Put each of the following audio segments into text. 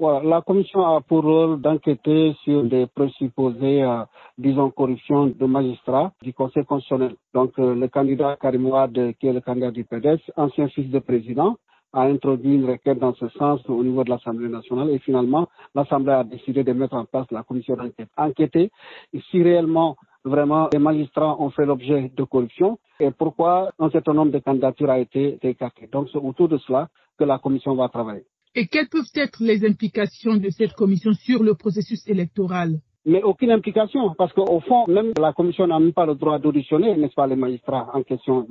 la commission a pour rôle d'enquêter sur des présupposés, euh, disons, corruption de magistrats du Conseil constitutionnel. Donc, euh, le candidat Karim Ouad, qui est le candidat du PDS, ancien fils de président, a introduit une requête dans ce sens au niveau de l'Assemblée nationale et finalement, l'Assemblée a décidé de mettre en place la commission d'enquête. Enquêter si réellement vraiment les magistrats ont fait l'objet de corruption et pourquoi un certain nombre de candidatures a été écarté. Donc c'est autour de cela que la commission va travailler. Et quelles peuvent être les implications de cette commission sur le processus électoral? Mais aucune implication, parce qu'au fond, même la commission n'a même pas le droit d'auditionner, n'est-ce pas, les magistrats en question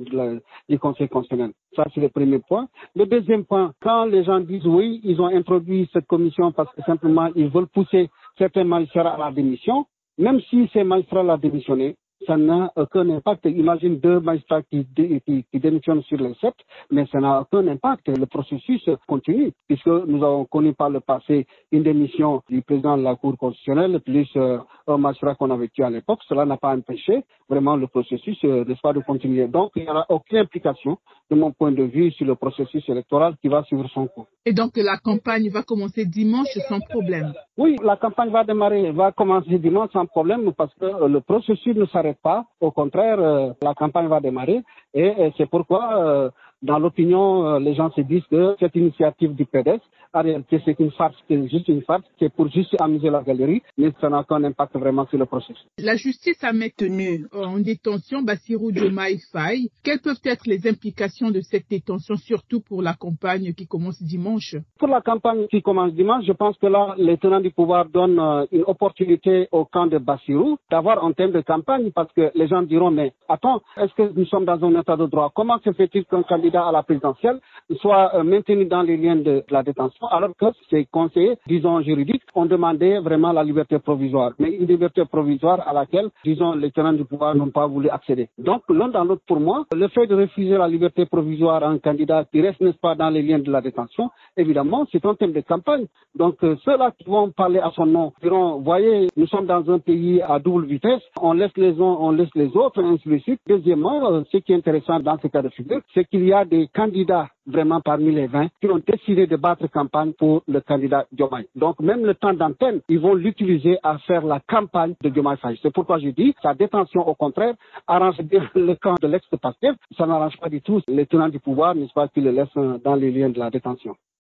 du Conseil constitutionnel. Ça, c'est le premier point. Le deuxième point, quand les gens disent oui, ils ont introduit cette commission parce que simplement ils veulent pousser certains magistrats à la démission, même si ces magistrats l'ont démissionné, ça n'a aucun impact. Imagine deux magistrats qui, qui, démissionnent sur les sept, mais ça n'a aucun impact. Le processus continue, puisque nous avons connu par le passé une démission du président de la Cour constitutionnelle, plus euh, un magistrat qu'on avait tué à l'époque. Cela n'a pas empêché vraiment le processus euh, de continuer. Donc, il n'y aura aucune implication, de mon point de vue, sur le processus électoral qui va suivre son cours. Et donc, la campagne va commencer dimanche sans problème Oui, la campagne va démarrer, va commencer dimanche sans problème parce que euh, le processus ne s'arrête pas. Au contraire, euh, la campagne va démarrer et, c'est pourquoi, dans l'opinion, euh, les gens se disent que cette initiative du PDS, en réalité, c'est une farce, c'est juste une farce, c'est pour juste amuser la galerie, mais ça n'a aucun impact vraiment sur le processus. La justice a maintenu en détention Bassirou Diomaye Faye. Quelles peuvent être les implications de cette détention, surtout pour la campagne qui commence dimanche? Pour la campagne qui commence dimanche, je pense que là, les tenants du pouvoir donnent une opportunité au camp de Bassirou d'avoir un thème de campagne parce que les gens diront, mais attends, est-ce que nous sommes dans un état de droit? Comment se fait-il qu'un candidat à la présidentielle soit euh, maintenu dans les liens de, la détention alors que ses conseillers, disons juridiques, ont demandé vraiment la liberté provisoire, mais une liberté provisoire à laquelle, disons, les tenants du pouvoir n'ont pas voulu accéder. Donc, l'un dans l'autre, pour moi, le fait de refuser la liberté provisoire à un candidat qui reste, n'est-ce pas, dans les liens de la détention, évidemment, c'est un thème de campagne. Donc, euh, ceux-là qui vont parler à son nom diront, voyez, nous sommes dans un pays à double vitesse, on laisse les uns, on laisse les autres, ainsi de suite. Deuxièmement, euh, ce qui est intéressant dans ce cas de figure, c'est qu'il y des candidats vraiment parmi les 20 qui ont décidé de battre campagne pour le candidat Diomaye. Donc même le temps d'antenne, ils vont l'utiliser à faire la campagne de Diomaye Faye. C'est pourquoi je dis, sa détention au contraire arrange bien le camp de l'ex-pasteur. Ça n'arrange pas du tout les tenants du pouvoir, n'est-ce pas, qui le laissent dans les liens de la détention.